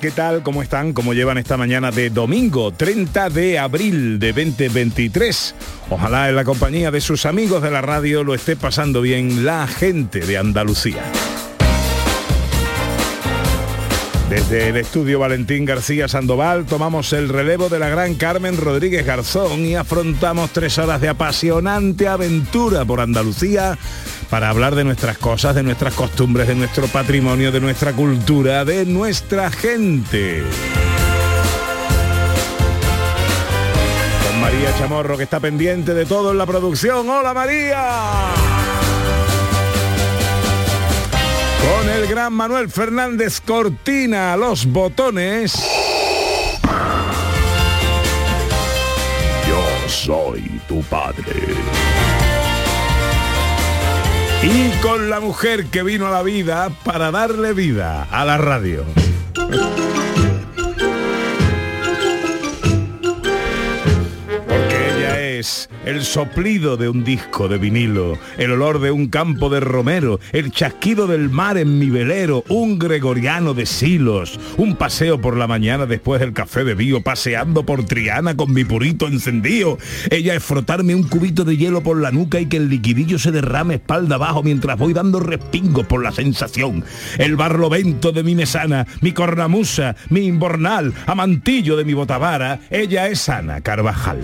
¿Qué tal? ¿Cómo están? ¿Cómo llevan esta mañana de domingo 30 de abril de 2023? Ojalá en la compañía de sus amigos de la radio lo esté pasando bien la gente de Andalucía. Desde el estudio Valentín García Sandoval tomamos el relevo de la gran Carmen Rodríguez Garzón y afrontamos tres horas de apasionante aventura por Andalucía para hablar de nuestras cosas, de nuestras costumbres, de nuestro patrimonio, de nuestra cultura, de nuestra gente. Con María Chamorro que está pendiente de todo en la producción. ¡Hola María! Con el gran Manuel Fernández Cortina, los botones. Yo soy tu padre. Y con la mujer que vino a la vida para darle vida a la radio. Porque ella es el soplido de un disco de vinilo, el olor de un campo de romero, el chasquido del mar en mi velero, un gregoriano de silos, un paseo por la mañana después del café de bio, paseando por Triana con mi purito encendido. Ella es frotarme un cubito de hielo por la nuca y que el liquidillo se derrame espalda abajo mientras voy dando respingos por la sensación. El barlovento de mi mesana, mi cornamusa, mi imbornal, amantillo de mi botavara, ella es Ana Carvajal.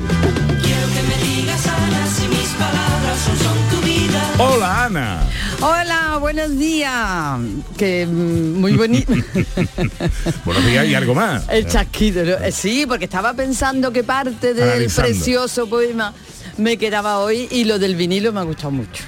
Hola Ana. Hola, buenos días. Que muy bonito. Buenos días y algo más. El chasquido. Eh, sí, porque estaba pensando que parte del Analizando. precioso poema me quedaba hoy y lo del vinilo me ha gustado mucho.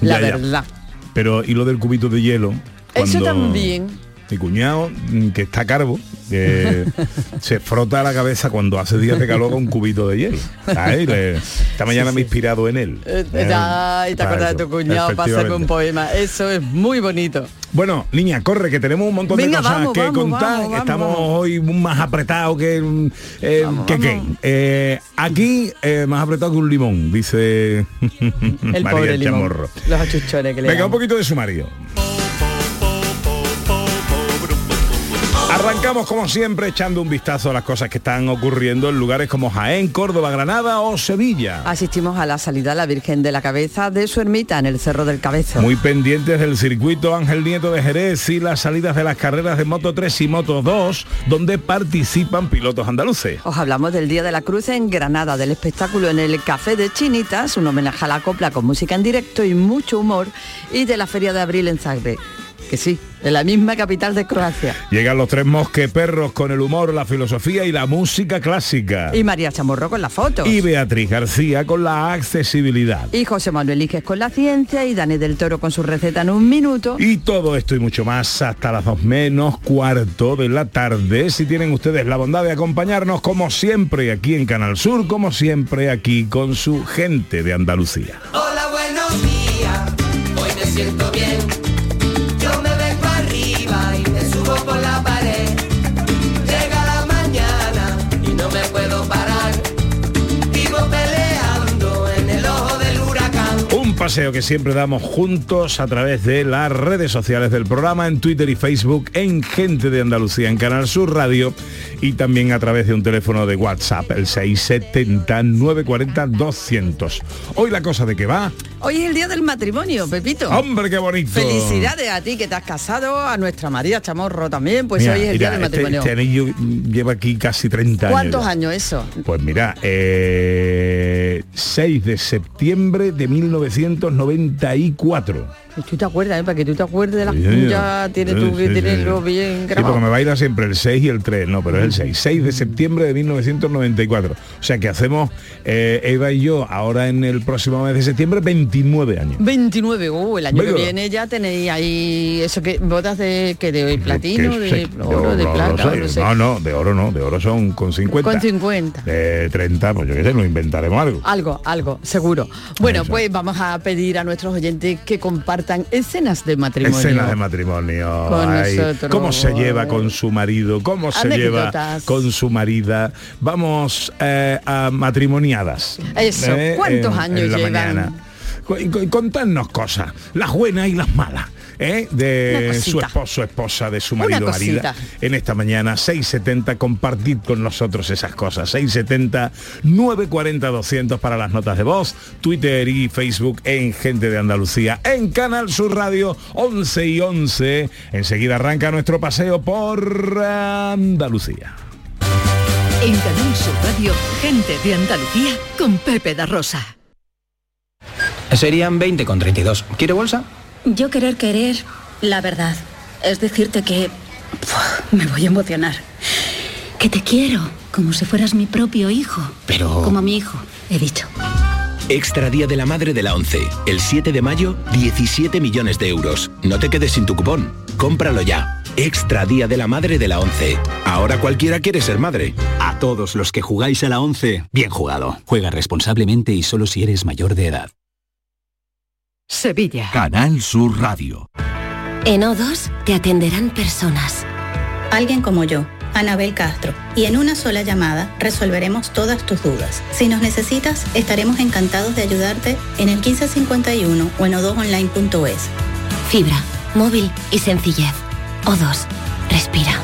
La Ya, ya. verdad. Pero y lo del cubito de hielo. Eso también. Mi cuñado, mm, que está carbo, que se frota la cabeza cuando hace días de calor con un cubito de hielo. esta mañana me he inspirado en él. Eh, ¿eh? ay, te acuerdas de tu cuñado, pasa con poema. Eso es muy bonito. Bueno, niña, corre, que tenemos un montón Venga, de cosas vamos, que vamos, contar. vamos, Estamos hoy más apretados que... eh, que qué. Eh, aquí, eh, más apretado que un limón, dice El María pobre limón. Chamorro. Los achuchones que le Venga, dan. un poquito de sumario. Arrancamos como siempre echando un vistazo a las cosas que están ocurriendo en lugares como Jaén, Córdoba, Granada o Sevilla. Asistimos a la salida a la Virgen de la Cabeza de su ermita en el Cerro del Cabezo. Muy pendientes del circuito Ángel Nieto de Jerez y las salidas de las carreras de Moto 3 y Moto 2, donde participan pilotos andaluces. Os hablamos del Día de la Cruz en Granada, del espectáculo en el Café de Chinitas, un homenaje a la copla con música en directo y mucho humor, y de la Feria de Abril en Zagreb, que sí, en la misma capital de Croacia. Llegan los tres mosqueperros con el humor, la filosofía y la música clásica. Y María Chamorro con la foto. Y Beatriz García con la accesibilidad. Y José Manuel Iges con la ciencia y Dani del Toro con su receta en un minuto. Y todo esto y mucho más hasta las dos menos cuarto de la tarde. Si tienen ustedes la bondad de acompañarnos como siempre aquí en Canal Sur, como siempre aquí con su gente de Andalucía. Hola, buenos días. Hoy me siento bien. Paseo que siempre damos juntos a través de las redes sociales del programa, en Twitter y Facebook, en Gente de Andalucía, en Canal Sur Radio y también a través de un teléfono de WhatsApp, el 670 940 200. Hoy la cosa de que va. Hoy es el día del matrimonio, Pepito. ¡Hombre, qué bonito! Felicidades a ti que te has casado, a nuestra María Chamorro también, pues Mira, hoy es el mira, día del este- matrimonio. Este, anillo lleva aquí casi 30 años. ¿Cuántos años eso? Pues mira, eh, 6 de septiembre de 1994. Tú te acuerdas, ¿eh? para que tú te acuerdes de las Sí, ya tienes tú Sí, que sí, tenerlo bien grabado. porque me baila siempre el 6 y el 3, no, pero es el 6. 6 de septiembre de 1994. O sea que hacemos, eh, Eva y yo, ahora en el próximo mes de septiembre, 29 años. 29, uh, el año Venga. que viene ya tenéis ahí eso que bodas de que de platino, de sé, oro, de plata, sé. no sé. No, no, de oro no, de oro son con 50. Con 50. De 30, pues yo qué sé, nos inventaremos algo. Algo, algo, seguro. Bueno, Eso. pues vamos a pedir a nuestros oyentes que compartan escenas de matrimonio. Escenas de matrimonio. Con ay, nosotros. ¿Cómo se lleva con su marido? ¿Cómo se lleva con su marida? Vamos eh, a matrimoniadas. Eso, ¿cuántos en- años en llevan? Contadnos cosas, las buenas y las malas. ¿eh? De su esposo, esposa, de su marido, marida. En esta mañana, 670, compartid con nosotros esas cosas. 670 940 200 para las notas de voz, Twitter y Facebook en Gente de Andalucía, en Canal Sur Radio 11 y 11. Enseguida arranca nuestro paseo por Andalucía. En Canal Sur Radio, gente de Andalucía con Pepe da Rosa. Serían 20 con 32. ¿Quiere bolsa? Yo querer querer la verdad. Es decirte que Puf, me voy a emocionar. Que te quiero, como si fueras mi propio hijo. Pero... Como mi hijo, he dicho. Extra Día de la Madre de la 11. El 7 de mayo, 17 millones de euros. No te quedes sin tu cupón. Cómpralo ya. Extra Día de la Madre de la 11. Ahora cualquiera quiere ser madre. A todos los que jugáis a la 11, bien jugado. Juega responsablemente y solo si eres mayor de edad. Sevilla. Canal Sur Radio. En O2 te atenderán personas. Alguien como yo, Anabel Castro. Y en una sola llamada resolveremos todas tus dudas. Si nos necesitas, estaremos encantados de ayudarte en el 1551 o en o2online.es. Fibra, móvil y sencillez. O2. Respira.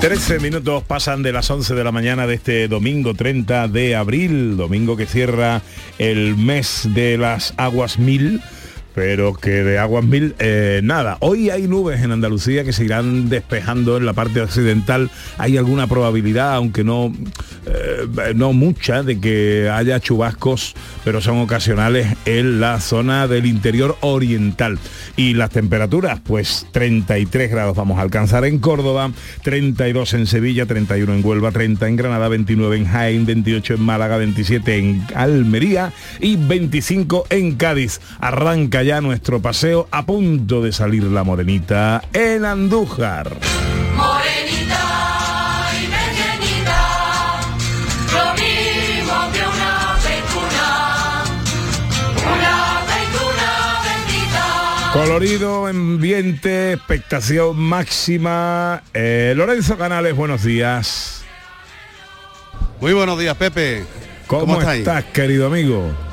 13 minutos pasan de las 11 de la mañana de este domingo 30 de abril, domingo que cierra el mes de las aguas mil pero que de aguas mil eh, nada. Hoy hay nubes en Andalucía que se irán despejando en la parte occidental. Hay alguna probabilidad, aunque no, eh, no mucha, de que haya chubascos, pero son ocasionales en la zona del interior oriental. Y las temperaturas, pues 33 grados vamos a alcanzar en Córdoba, 32 en Sevilla, 31 en Huelva, 30 en Granada, 29 en Jaén, 28 en Málaga, 27 en Almería y 25 en Cádiz. Arranca ya ya nuestro paseo a punto de salir la morenita en Andújar. Morenita y pequeñita, una aceituna, una. Colorido, ambiente, expectación máxima. Eh, Lorenzo Canales, buenos días. Muy buenos días, Pepe. ¿Cómo, ¿Cómo estás, querido amigo?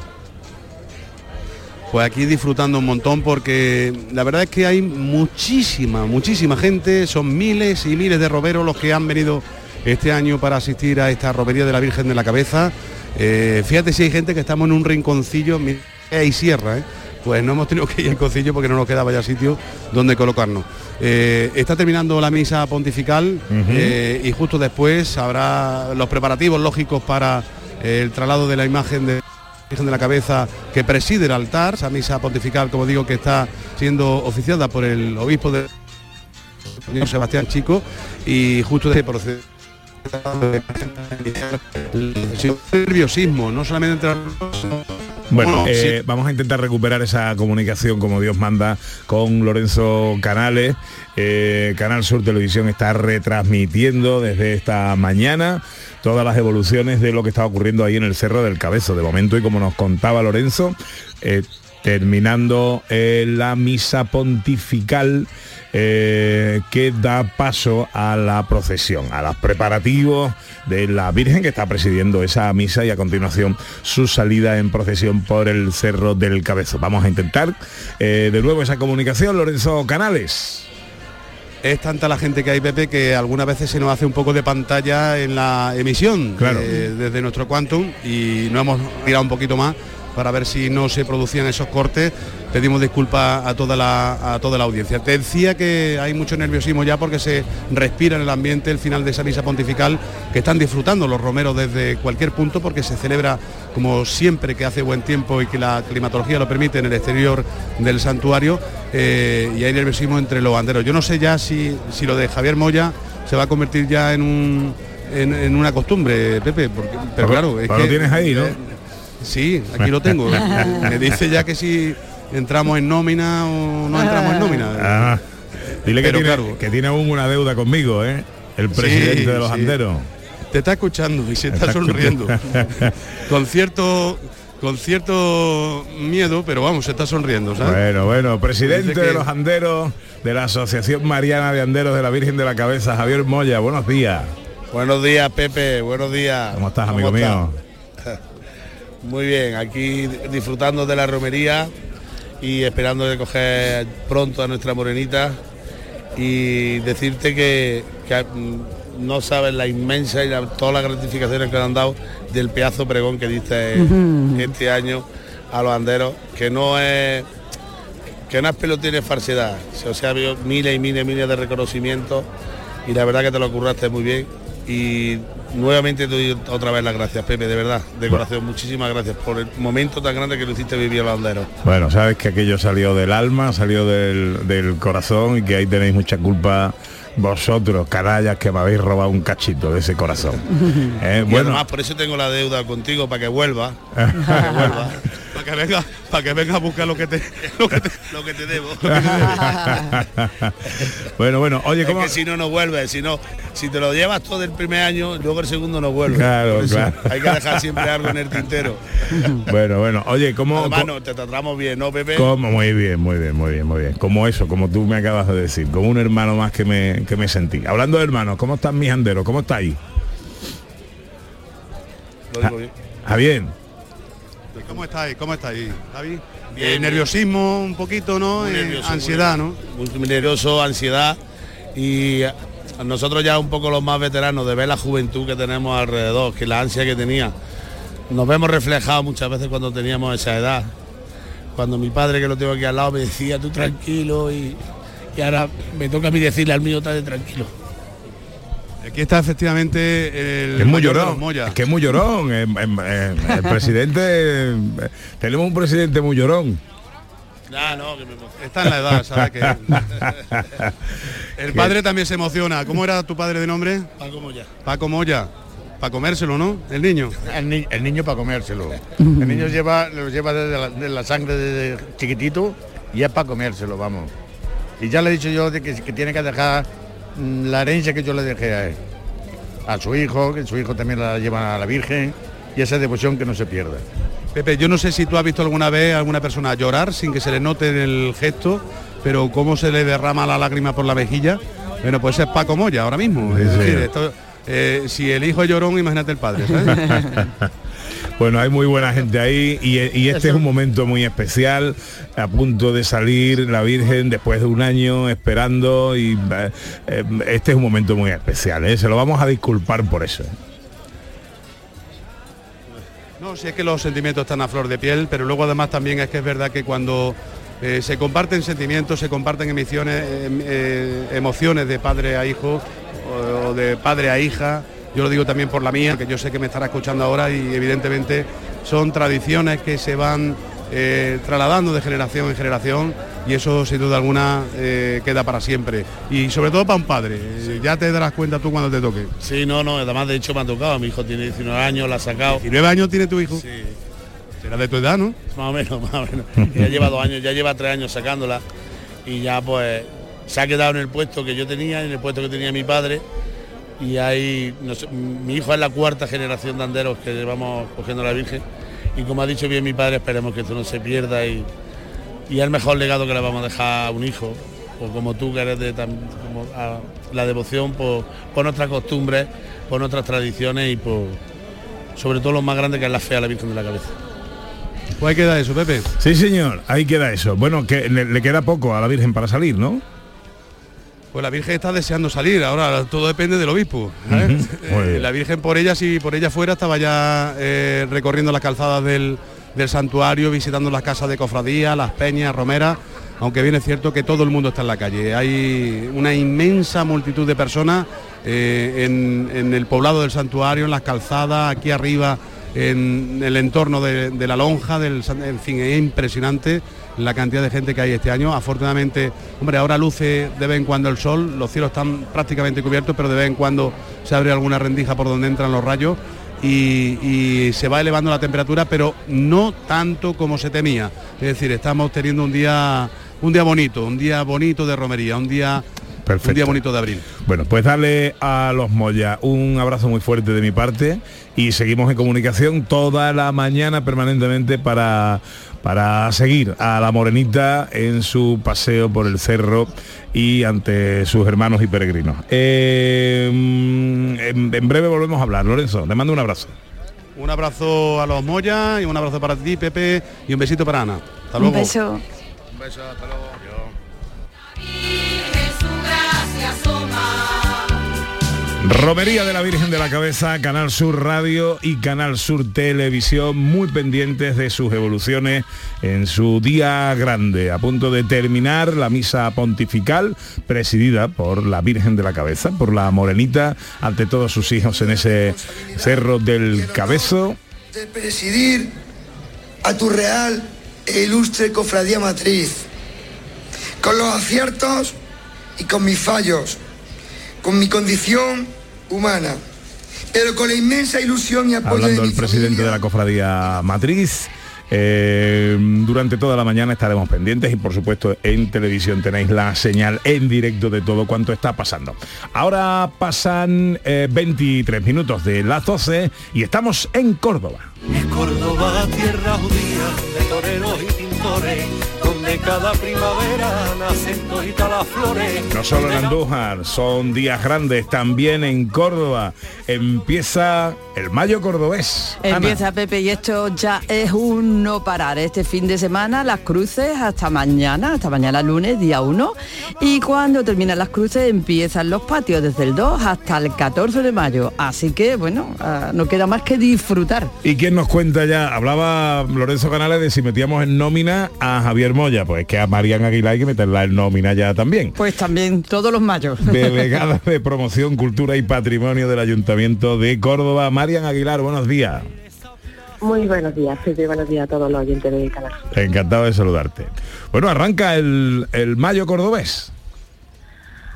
Pues aquí disfrutando un montón porque la verdad es que hay muchísima, muchísima gente, son miles y miles de roberos los que han venido este año para asistir a esta romería de la Virgen de la Cabeza. Eh, fíjate si hay gente que estamos en un rinconcillo, mira, hay sierra, ¿eh? pues no hemos tenido que ir al concilio porque no nos quedaba ya sitio donde colocarnos. Eh, está terminando la misa pontifical eh, y justo después habrá los preparativos lógicos para eh, el traslado de la imagen de De la Cabeza que preside el altar, esa misa pontifical, como digo, que está siendo oficiada por el obispo de Sebastián Chico y justo de proceder nerviosismo, no solamente entre Bueno, eh, vamos a intentar recuperar esa comunicación como Dios manda con Lorenzo Canales. Eh, Canal Sur Televisión está retransmitiendo desde esta mañana todas las evoluciones de lo que está ocurriendo ahí en el Cerro del Cabezo. De momento, y como nos contaba Lorenzo, eh, terminando eh, la misa pontifical eh, que da paso a la procesión, a los preparativos de la Virgen que está presidiendo esa misa y a continuación su salida en procesión por el Cerro del Cabezo. Vamos a intentar eh, de nuevo esa comunicación, Lorenzo Canales. Es tanta la gente que hay, Pepe, que algunas veces se nos hace un poco de pantalla en la emisión Claro. eh, desde nuestro Quantum y no hemos tirado un poquito más para ver si no se producían esos cortes. Pedimos disculpas a toda la, a toda la audiencia. Te decía que hay mucho nerviosismo ya porque se respira en el ambiente el final de esa misa pontifical que están disfrutando los romeros desde cualquier punto porque se celebra como siempre que hace buen tiempo y que la climatología lo permite en el exterior del santuario eh, y hay nerviosismo entre los banderos. Yo no sé ya si, si lo de Javier Moya se va a convertir ya en un en, en una costumbre, Pepe, porque, pero claro, es pero que, lo tienes ahí, ¿no? Sí, aquí lo tengo. Me dice ya que si entramos en nómina o no entramos en nómina. Ah, dile que Pero tiene, claro. que tiene aún una deuda conmigo, ¿eh? El presidente Sí, de los sí. anderos. Te está escuchando y se está sonriendo. con cierto con cierto miedo, pero vamos, se está sonriendo, ¿sabes? Bueno, bueno, presidente de los anderos de la Asociación Mariana de Anderos de la Virgen de la Cabeza, Javier Moya, buenos días. Buenos días, Pepe. Buenos días. ¿Cómo estás, amigo mío? Muy bien, aquí disfrutando de la romería y esperando de coger pronto a nuestra morenita y decirte que, que, mm, no sabes la inmensa y la- todas las gratificaciones que le han dado del pedazo pregón que diste este año a los anderos, que no es que no es pelotín, es falsedad. O sea, ha habido miles y miles y miles de reconocimientos y la verdad que te lo curraste muy bien. Y nuevamente te doy otra vez las gracias, Pepe, de verdad, de corazón. Muchísimas gracias por el momento tan grande que lo hiciste vivir a los anderos. Bueno, sabes que aquello salió del alma, salió del, del corazón y que ahí tenéis mucha culpa vosotros, canallas, que me habéis robado un cachito de ese corazón. Eh, Y bueno, además por eso tengo la deuda contigo para que vuelva, para que vuelva, para que venga, para que venga a buscar lo que te, lo que te, lo que te debo. bueno, bueno, oye, es ¿cómo? que si no no vuelve, si no, si te lo llevas todo el primer año, luego el segundo no vuelve. Claro, claro. Hay que dejar siempre algo en el tintero. Bueno, bueno, oye, ¿cómo? Además, cómo- no, te tratamos bien, ¿no, Pepe? Como muy bien, muy bien, muy bien, muy bien. Como eso, como tú me acabas de decir, como un hermano más que me, que me sentí. Hablando de hermanos, ¿cómo están mis anderos? ¿Cómo estáis? Lo digo bien. Javier. ¿Cómo estáis? ¿Cómo estáis? Javi? Eh, nerviosismo un poquito, ¿no? Eh, nervioso, ansiedad, muy- ¿no? Muy nervioso, ansiedad y a- nosotros ya un poco los más veteranos de ver la juventud que tenemos alrededor, que la ansia que tenía. Nos vemos reflejados muchas veces cuando teníamos esa edad. Cuando mi padre que lo tengo aquí al lado me decía tú tranquilo y, y ahora me toca a mí decirle al mío de tranquilo. Aquí está efectivamente el Que es muy llorón. Moya. Es que es muy llorón. eh, eh, eh, el presidente. tenemos un presidente muy llorón. Ah, no, que me Está en la edad, ¿sabes? Que... el padre también se emociona. ¿Cómo era tu padre de nombre? Paco Moya. Paco Moya. Para comérselo, ¿no? El niño. El, ni- el niño para comérselo. El niño lleva, lo lleva desde la, de la sangre desde chiquitito y es para comérselo, vamos. Y ya le he dicho yo de que, que tiene que dejar la herencia que yo le dejé a él. A su hijo, que su hijo también la lleva a la Virgen y esa devoción que no se pierda. Pepe, yo no sé si tú has visto alguna vez a alguna persona llorar sin que se le note en el gesto, pero cómo se le derrama la lágrima por la mejilla. Bueno, pues es Paco Moya ahora mismo. Es decir, esto, eh, si el hijo es llorón, imagínate el padre, ¿sabes? Bueno, hay muy buena gente ahí y, este es un momento muy especial, a punto de salir la Virgen después de un año esperando y eh, este es un momento muy especial, ¿eh? se lo vamos a disculpar por eso. No, si es que los sentimientos están a flor de piel, pero luego además también es que es verdad que cuando eh, se comparten sentimientos, se comparten emisiones, em- emociones de padre a hijo o de padre a hija, yo lo digo también por la mía, que yo sé que me estará escuchando ahora y evidentemente son tradiciones que se van eh, trasladando de generación en generación y eso sin duda alguna eh, queda para siempre. Y sobre todo para un padre, eh, ya te darás cuenta tú cuando te toque. Sí, no, no, además de hecho me ha tocado, mi hijo tiene 19 años, la ha sacado. ¿19 años tiene tu hijo? Sí. Será de tu edad, ¿no? Más o menos, más o menos. ya lleva dos años, ya lleva tres años sacándola y ya pues se ha quedado en el puesto que yo tenía, en el puesto que tenía mi padre. Y ahí, no sé, mi hijo es la cuarta generación de anderos que llevamos cogiendo a la Virgen. Y como ha dicho bien mi padre, esperemos que esto no se pierda y, y es el mejor legado que le vamos a dejar a un hijo. O como tú que eres de tan- como a- la devoción por, por nuestras costumbres, por nuestras tradiciones y por sobre todo lo más grande que es la fe a la Virgen de la Cabeza. Pues ahí queda eso, Pepe. Sí, señor, ahí queda eso. Bueno, que le, le queda poco a la Virgen para salir, ¿no? Pues la Virgen está deseando salir, ahora todo depende del obispo. Eh, la Virgen por ella, si por ella fuera, estaba ya eh, recorriendo las calzadas del, del santuario, visitando las casas de cofradía, las peñas, romeras, aunque bien es cierto que todo el mundo está en la calle. Hay una inmensa multitud de personas eh, en, en el poblado del santuario, en las calzadas, aquí arriba, en el entorno de, de la lonja, del, en fin, es impresionante la cantidad de gente que hay este año. Afortunadamente, hombre, ahora luce de vez en cuando el sol, los cielos están prácticamente cubiertos, pero de vez en cuando se abre alguna rendija por donde entran los rayos y, y se va elevando la temperatura, pero no tanto como se temía. Es decir, estamos teniendo un día, un día bonito, un día bonito de romería, un día, un día bonito de abril. Bueno, pues darle a los Moya un abrazo muy fuerte de mi parte y seguimos en comunicación toda la mañana permanentemente para, para seguir a la morenita en su paseo por el cerro y ante sus hermanos y peregrinos. Eh, mm, en, en breve volvemos a hablar, Lorenzo, le mando un abrazo. Un abrazo a los Moya y un abrazo para ti, Pepe, y un besito para Ana. Hasta Un luego. beso. Un beso, hasta luego. Romería de la Virgen de la Cabeza, Canal Sur Radio y Canal Sur Televisión, muy pendientes de sus evoluciones en su día grande, a punto de terminar la misa pontifical presidida por la Virgen de la Cabeza, por la Morenita, ante todos sus hijos en ese cerro del Cabezo. de presidir a tu real e ilustre cofradía matriz, con los aciertos y con mis fallos, con mi condición humana, pero con la inmensa ilusión y apoyo hablando de el mi presidente de la cofradía matriz. Eh, durante toda la mañana estaremos pendientes y por supuesto en televisión tenéis la señal en directo de todo cuanto está pasando. Ahora pasan eh, 23 minutos de las 12 y estamos en Córdoba. Es Córdoba, tierra judía de toreros y pintores, cada primavera nacen todas las flores. No solo en Andújar, son días grandes, también en Córdoba. Empieza el Mayo Cordobés. Ana. Empieza Pepe y esto ya es un no parar. Este fin de semana las cruces hasta mañana, hasta mañana lunes, día 1. Y cuando terminan las cruces empiezan los patios desde el 2 hasta el 14 de mayo. Así que bueno, ah, no queda más que disfrutar. ¿Y quién nos cuenta ya? Hablaba Lorenzo Canales de si metíamos en nómina a Javier Moya, pues que a Marian Aguilar hay que meterla en nómina ya también. Pues también todos los mayos. Delegada de Promoción, Cultura y Patrimonio del Ayuntamiento de Córdoba, Marian Aguilar, buenos días. Muy buenos días, buenos días a todos los oyentes del canal. Encantado de saludarte. Bueno, arranca el, el Mayo Cordobés.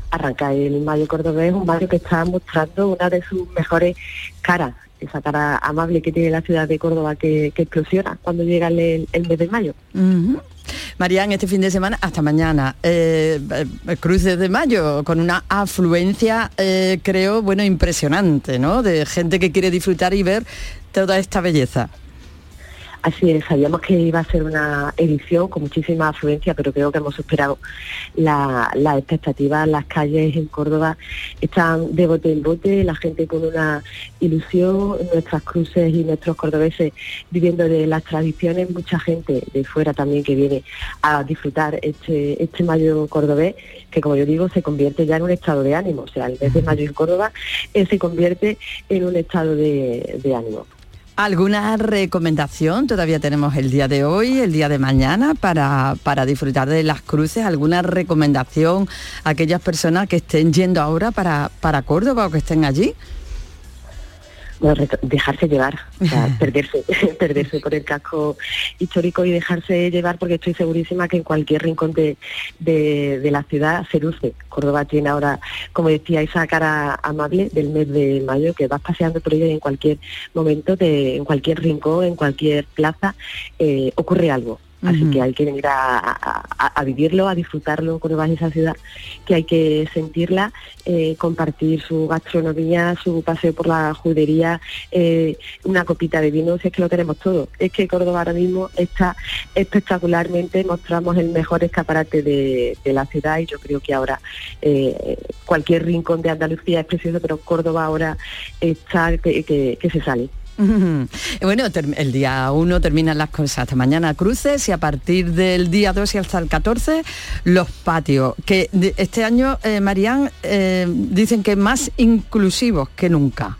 Arranca el Mayo Cordobés, un Mayo que está mostrando una de sus mejores caras, esa cara amable que tiene la ciudad de Córdoba que, que explosiona cuando llega el, el mes de mayo. Marían, este fin de semana hasta mañana, eh, cruces de mayo, con una afluencia, eh, creo, bueno, impresionante, ¿no? De gente que quiere disfrutar y ver toda esta belleza. Así es, sabíamos que iba a ser una edición con muchísima afluencia, pero creo que hemos superado la- las expectativas. Las calles en Córdoba están de bote en bote, la gente con una ilusión, nuestras cruces y nuestros cordobeses viviendo de las tradiciones, mucha gente de fuera también que viene a disfrutar este, este mayo cordobés, que como yo digo, se convierte ya en un estado de ánimo. O sea, el mes de mayo en Córdoba eh, se convierte en un estado de, de ánimo. ¿Alguna recomendación? Todavía tenemos el día de hoy, el día de mañana para, para disfrutar de las cruces. ¿Alguna recomendación a aquellas personas que estén yendo ahora para, para Córdoba o que estén allí? Dejarse llevar, o sea, perderse, perderse por el casco histórico y dejarse llevar porque estoy segurísima que en cualquier rincón de, de- de la ciudad se luce. Córdoba tiene ahora, como decía, esa cara amable del mes de mayo que vas paseando por ella y en cualquier momento, de, en cualquier rincón, en cualquier plaza, eh, ocurre algo. Así que hay que venir a, a- a- a vivirlo, a disfrutarlo. Córdoba es esa ciudad que hay que sentirla, eh, compartir su gastronomía, su paseo por la judería, eh, una copita de vino, si es que lo tenemos todo. Es que Córdoba ahora mismo está espectacularmente, mostramos el mejor escaparate de, de la ciudad y yo creo que ahora eh, cualquier rincón de Andalucía es precioso, pero Córdoba ahora está que, que- que se sale. Bueno, el día 1 terminan las cosas hasta mañana cruces y a partir del día 2 y hasta el 14 los patios, que este año, eh, Marían, eh, dicen que más inclusivos que nunca.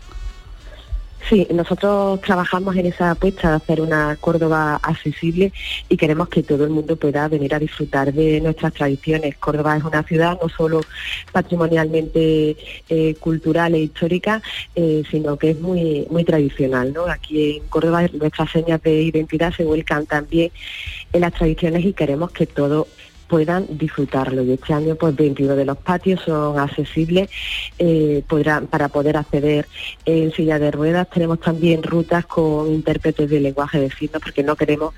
Sí, nosotros trabajamos en esa apuesta de hacer una Córdoba accesible y queremos que todo el mundo pueda venir a disfrutar de nuestras tradiciones. Córdoba es una ciudad no solo patrimonialmente eh, cultural e histórica, eh, sino que es muy muy tradicional. ¿no? Aquí en Córdoba nuestras señas de identidad se vuelcan también en las tradiciones y queremos que todo puedan disfrutarlo. Y este año, pues 21 de los patios son accesibles eh, podrán, para poder acceder en silla de ruedas. Tenemos también rutas con intérpretes de lenguaje de signos porque no queremos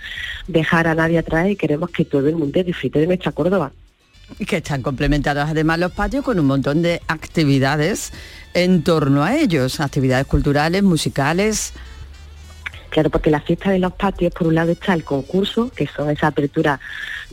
dejar a nadie atrás y queremos que todo el mundo disfrute de nuestra Córdoba. Y que están complementados además los patios con un montón de actividades en torno a ellos, actividades culturales, musicales. Claro, porque la fiesta de los patios, por un lado está el concurso, que son esa apertura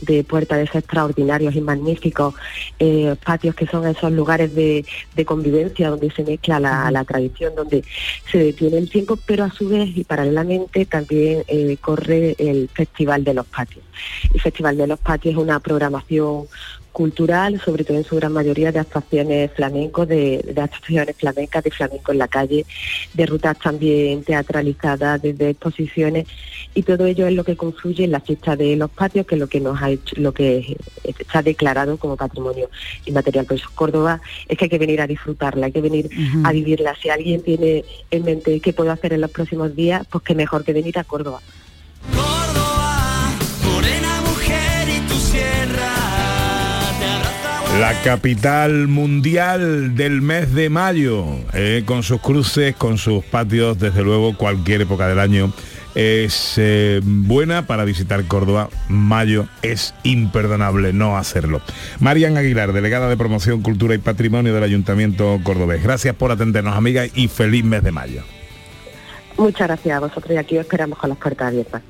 de puertas extraordinarios y magníficos, eh, patios que son esos lugares de, de convivencia donde se mezcla la, la tradición, donde se detiene el tiempo, pero a su vez y paralelamente también eh, corre el Festival de los Patios. El Festival de los Patios es una programación cultural, sobre todo en su gran mayoría de actuaciones flamencos, de, de actuaciones flamencas, de flamenco en la calle, de rutas también teatralizadas, desde exposiciones, y todo ello es lo que confluye en la fiesta de los patios, que es lo que nos ha hecho, lo que está declarado como patrimonio inmaterial. Por eso Córdoba es que hay que venir a disfrutarla, hay que venir a vivirla. Si alguien tiene en mente qué puedo hacer en los próximos días, pues qué mejor que venir a Córdoba. La capital mundial del mes de mayo, eh, con sus cruces, con sus patios, desde luego cualquier época del año es eh, buena para visitar Córdoba. Mayo es imperdonable no hacerlo. Marian Aguilar, delegada de Promoción, Cultura y Patrimonio del Ayuntamiento Cordobés. Gracias por atendernos, amiga, y feliz mes de mayo. Muchas gracias a vosotros y aquí os esperamos con las puertas abiertas.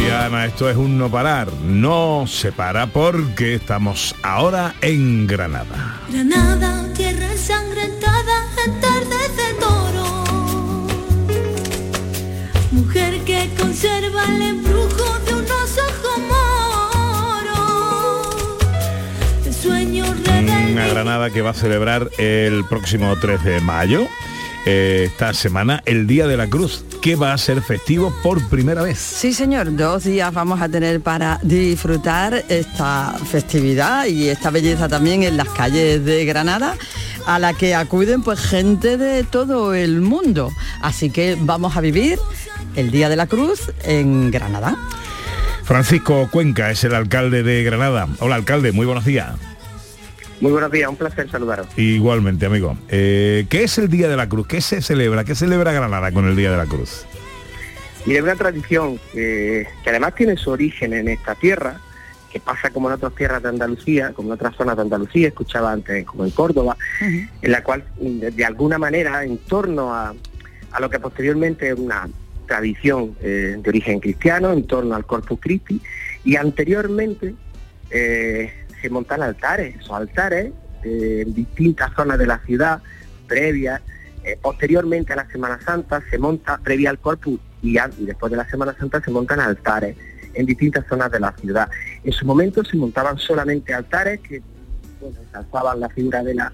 Decía Ana, esto es un no parar. No se para porque estamos ahora en Granada. Granada, tierra ensangrentada en tardes de toro. Mujer que conserva el embrujo de unos ojos moros. De sueños Una Granada que va a celebrar el próximo 3 de mayo, eh, esta semana, el Día de la Cruz, que va a ser festivo por primera vez. Sí, señor, dos días vamos a tener para disfrutar esta festividad y esta belleza también en las calles de Granada, a la que acuden pues gente de todo el mundo. Así que vamos a vivir el Día de la Cruz en Granada. Francisco Cuenca es el alcalde de Granada. Hola, alcalde, muy buenos días. Muy buenos días, un placer saludaros. Igualmente, amigo. Eh, ¿Qué es el Día de la Cruz? ¿Qué se celebra? ¿Qué celebra Granada con el Día de la Cruz? Mire, una tradición que, que además tiene su origen en esta tierra que pasa como en otras tierras de Andalucía, como en otras zonas de Andalucía, escuchaba antes como en Córdoba, en la cual de, de alguna manera en torno a, a lo que posteriormente es una tradición eh, de origen cristiano, en torno al Corpus Christi, y anteriormente eh, se montan altares, esos altares eh, en distintas zonas de la ciudad, previas, eh, posteriormente a la Semana Santa se monta, previa al Corpus y, después de la Semana Santa se montan altares en distintas zonas de la ciudad. En su momento se montaban solamente altares que bueno, la figura de la,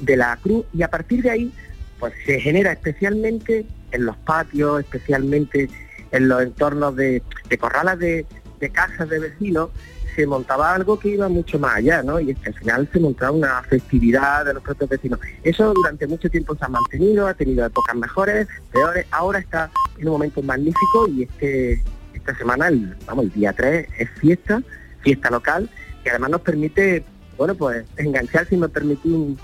de la cruz y a partir de ahí pues se genera especialmente en los patios, especialmente en los entornos de, de corralas de, de casas de vecinos, se montaba algo que iba mucho más allá, ¿no? Y es que al final se montaba una festividad de los propios vecinos. Eso durante mucho tiempo se ha mantenido, ha tenido épocas mejores, peores, ahora está en un momento magnífico y este esta semana, el, vamos, el día 3 es fiesta, fiesta local, que además nos permite, bueno, pues enganchar, si me permite, un,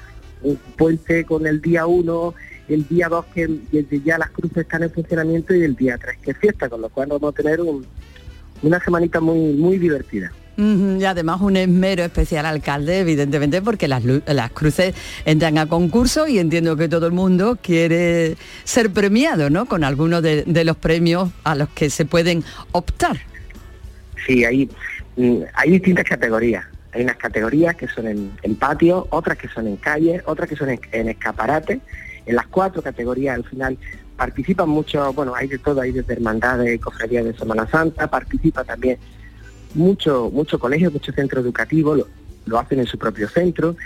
puente con el día 1, el día 2 que desde ya las cruces están en funcionamiento y el día 3 que es fiesta, con lo cual vamos a tener un- una semanita muy, muy divertida. Y además un esmero especial alcalde, evidentemente, porque las, las cruces entran a concurso y entiendo que todo el mundo quiere ser premiado, ¿no? Con algunos de, de los premios a los que se pueden optar. Sí, hay, mm, hay distintas categorías. Hay unas categorías que son en, en patio, otras que son en calle, otras que son en, en escaparate. En las cuatro categorías al final participan muchos, bueno, hay de todo, hay desde hermandades, cofradías de Semana Santa, participa también mucho, mucho colegio, mucho centro educativo, lo, lo hacen en su propio centro.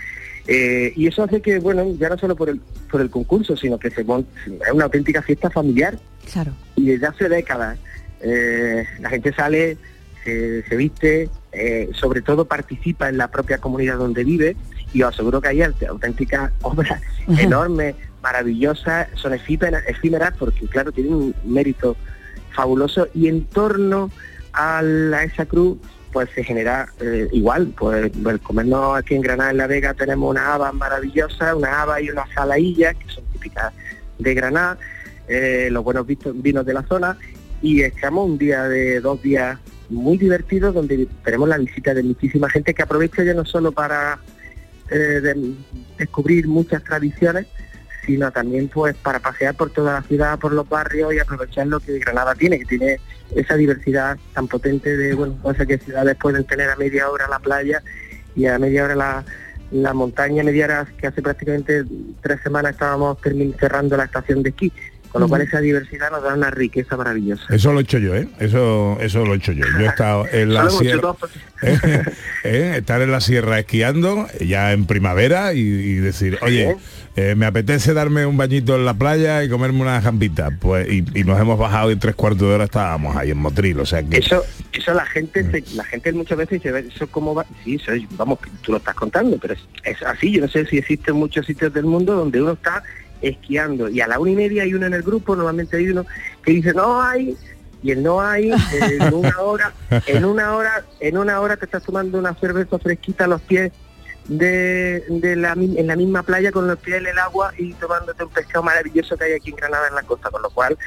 Eh, y eso hace que, bueno, ya no solo por el, por el concurso, sino que se es una auténtica fiesta familiar Claro. y desde hace décadas eh, la gente sale, se, se viste, eh, sobre todo participa en la propia comunidad donde vive y os aseguro que hay aut- auténticas obras enormes, maravillosas, son efímeras, efímeras porque claro, tienen un mérito fabuloso y en torno a, la- esa cruz pues se genera eh, igual, pues el comernos aquí en Granada en La Vega tenemos unas habas maravillosas, unas habas y unas salaillas que son típicas de Granada, eh, los buenos vinos de la zona y estamos un día de dos días muy divertidos donde tenemos la visita de muchísima gente que aprovecha ya no solo para eh, de- descubrir muchas tradiciones, sino también pues para pasear por toda la ciudad, por los barrios y aprovechar lo que Granada tiene, que tiene esa diversidad tan potente de, bueno, no sé qué ciudades pueden tener a media hora la playa y a media hora la, la montaña, media hora que hace prácticamente tres semanas estábamos cerrando la estación de esquí, con lo cual esa diversidad nos da una riqueza maravillosa. Eso lo he hecho yo, ¿eh? Eso, eso lo he hecho yo. Yo he estado en la sierra. ¿eh? ¿eh? Estar en la sierra esquiando ya en primavera y, y decir, oye, eh, me apetece darme un bañito en la playa y comerme una jambita. Pues, y, y nos hemos bajado y tres cuartos de hora estábamos ahí en Motril. O sea que. Eso, eso la gente, se- la gente muchas veces dice, eso cómo va, sí, eso es- vamos, tú lo estás contando, pero es, es así, yo no sé si existen muchos sitios del mundo donde uno está esquiando. Y a la una y media hay uno en el grupo, normalmente hay uno que dice no hay y el no hay en una hora, en una hora, en una hora te estás tomando una cerveza fresquita a los pies de, de la, en la misma playa con los pies en el agua y tomándote un pescado maravilloso que hay aquí en Granada en la costa, con lo cual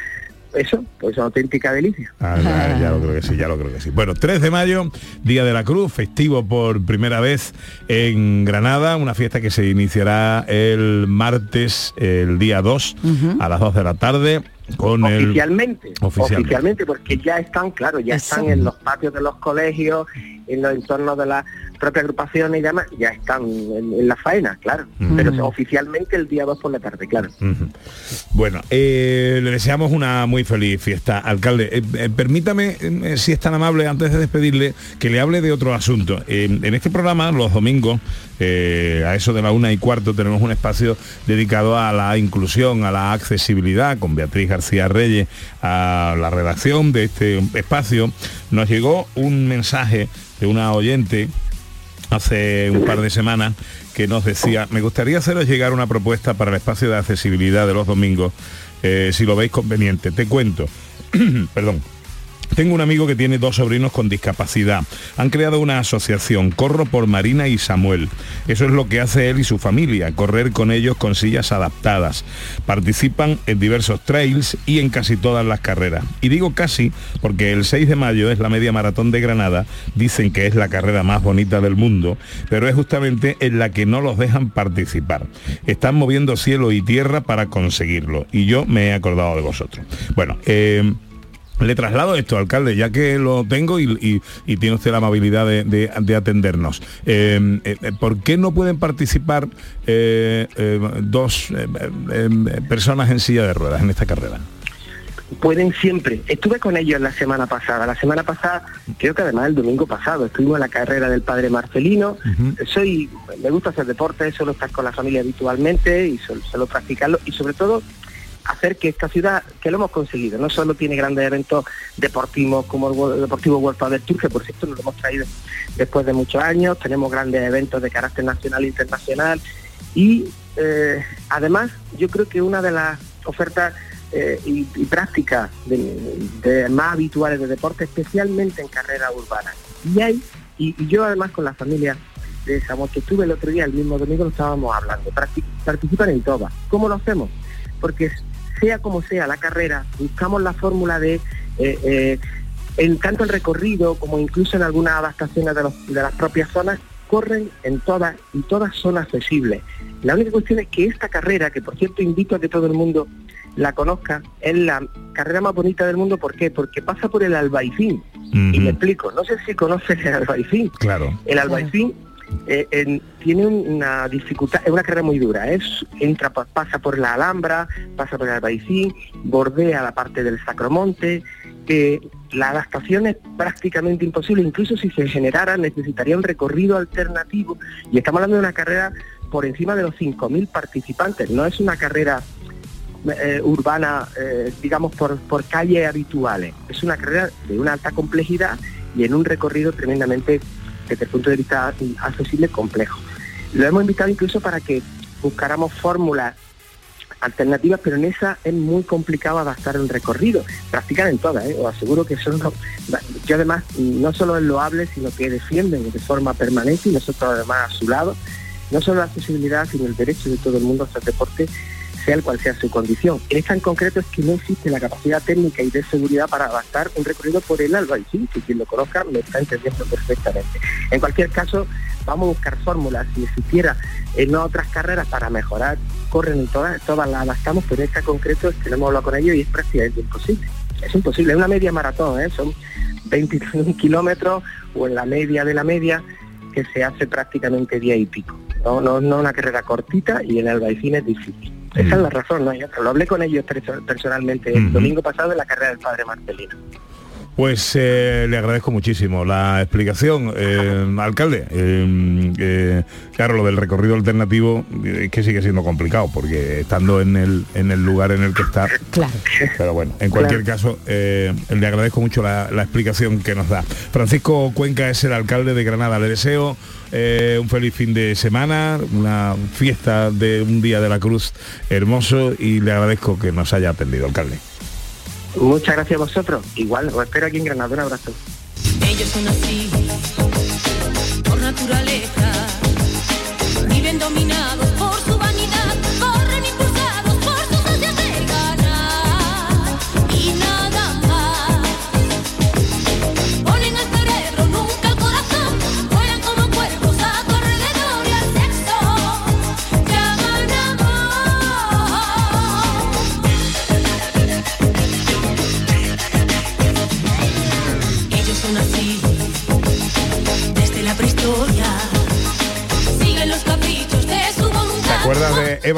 eso, pues auténtica delicia. Ah, ya, ya lo creo que sí, ya lo creo que sí. Bueno, 3 de mayo, Día de la Cruz, festivo por primera vez en Granada, una fiesta que se iniciará el martes, el día 2, a las 2 de la tarde, con el... oficialmente, Oficialmente. porque ya están, claro, ya están en los patios de los colegios, en los entornos de las propias agrupaciones y demás, ya están en, en la faena, claro. Mm. Pero oficialmente el día 2 por la tarde, claro. Bueno, eh, le deseamos una muy feliz fiesta, alcalde. Eh, eh, permítame, eh, si es tan amable, antes de despedirle, que le hable de otro asunto. Eh, en este programa, los domingos, eh, a eso de la una y cuarto, tenemos un espacio dedicado a la inclusión, a la accesibilidad, con Beatriz García Reyes, a la redacción de este espacio. Nos llegó un mensaje de una oyente hace un par de semanas que nos decía, me gustaría haceros llegar una propuesta para el espacio de accesibilidad de los domingos, eh, si lo veis conveniente. Te cuento, perdón. Tengo un amigo que tiene dos sobrinos con discapacidad. Han creado una asociación, Corro por Marina y Samuel. Eso es lo que hace él y su familia, correr con ellos con sillas adaptadas. Participan en diversos trails y en casi todas las carreras. Y digo casi porque el 6 de mayo es la media maratón de Granada. Dicen que es la carrera más bonita del mundo, pero es justamente en la que no los dejan participar. Están moviendo cielo y tierra para conseguirlo. Y yo me he acordado de vosotros. Bueno, eh, le traslado esto, alcalde, ya que lo tengo y, y- y tiene usted la amabilidad de, de- de atendernos. Eh, eh, ¿Por qué no pueden participar eh, dos eh, personas en silla de ruedas en esta carrera? pueden siempre. Estuve con ellos la semana pasada. La semana pasada, creo que además el domingo pasado, estuvimos en la carrera del padre Marcelino. Soy, me gusta hacer deporte, suelo estar con la familia habitualmente y suelo, suelo practicarlo y sobre todo hacer que esta ciudad, que lo hemos conseguido, no solo tiene grandes eventos deportivos como el Deportivo Huerta del Tour, que por cierto nos lo hemos traído después de muchos años, tenemos grandes eventos de carácter nacional e internacional y eh, además yo creo que una de las ofertas eh, y, prácticas más habituales de deporte, especialmente en carreras urbanas. Y hay, y, yo además con la familia de Samuel que estuve el otro día, el mismo domingo lo estábamos hablando, Parti- participan en todas. ¿Cómo lo hacemos? Porque sea como sea la carrera, buscamos la fórmula de eh, eh, en tanto el recorrido como incluso en algunas adaptaciones de, los- de las propias zonas, corren en todas y todas son accesibles. La única cuestión es que esta carrera, que por cierto invito a que todo el mundo la conozca, es la carrera más bonita del mundo. ¿Por qué? Porque pasa por el Albaicín. Y me explico, no sé si conoces el Albaicín. Claro. El Albaicín eh, en- tiene un- una dificultad, es una carrera muy dura, es entra pa- pasa por la Alhambra, pasa por el Albaicín, bordea la parte del Sacromonte, que la adaptación es prácticamente imposible, incluso si se generara necesitaría un recorrido alternativo. Y estamos hablando de una carrera por encima de los 5.000 participantes, no es una carrera eh, urbana, eh, digamos, por, por calles habituales. Es una carrera de una alta complejidad y en un recorrido tremendamente, desde el punto de vista accesible, complejo. Lo hemos invitado incluso para que buscáramos fórmulas alternativas, pero en esa es muy complicado adaptar un recorrido. Practican en todas, ¿eh? os aseguro que son... lo- Yo además no solo es loable, sino que defienden de forma permanente y nosotros además a su lado, no solo la accesibilidad, sino el derecho de todo el mundo a hacer deporte, sea cual sea su condición. En esta en concreto es que no existe la capacidad técnica y de seguridad para adaptar un recorrido por el Albaicín, que quien lo conozca me está entendiendo perfectamente. En cualquier caso, vamos a buscar fórmulas, si existiera en otras carreras para mejorar, corren en todas, todas las adaptamos, pero en esta en concreto es que no hemos hablado con ellos y es prácticamente imposible. Es imposible, es una media maratón, ¿eh? son 21 kilómetros o en la media de la media que se hace prácticamente día y pico. No, no, no una carrera cortita y en Albaicín es difícil. Esa es la razón, no hay otra. Lo hablé con ellos perso- personalmente el domingo pasado en la carrera del padre Marcelino. Pues eh, le agradezco muchísimo la explicación, eh, alcalde. Eh, eh, claro, lo del recorrido alternativo eh, es que sigue siendo complicado, porque estando en el, en el lugar en el que está. Claro. Pero bueno, en cualquier caso, eh, le agradezco mucho la, la explicación que nos da. Francisco Cuenca es el alcalde de Granada. Le deseo eh, un feliz fin de semana, una fiesta de un día de la cruz hermoso y le agradezco que nos haya atendido, alcalde. Muchas gracias a vosotros. Igual, os espero aquí en Granada. Un abrazo. Ellos son así,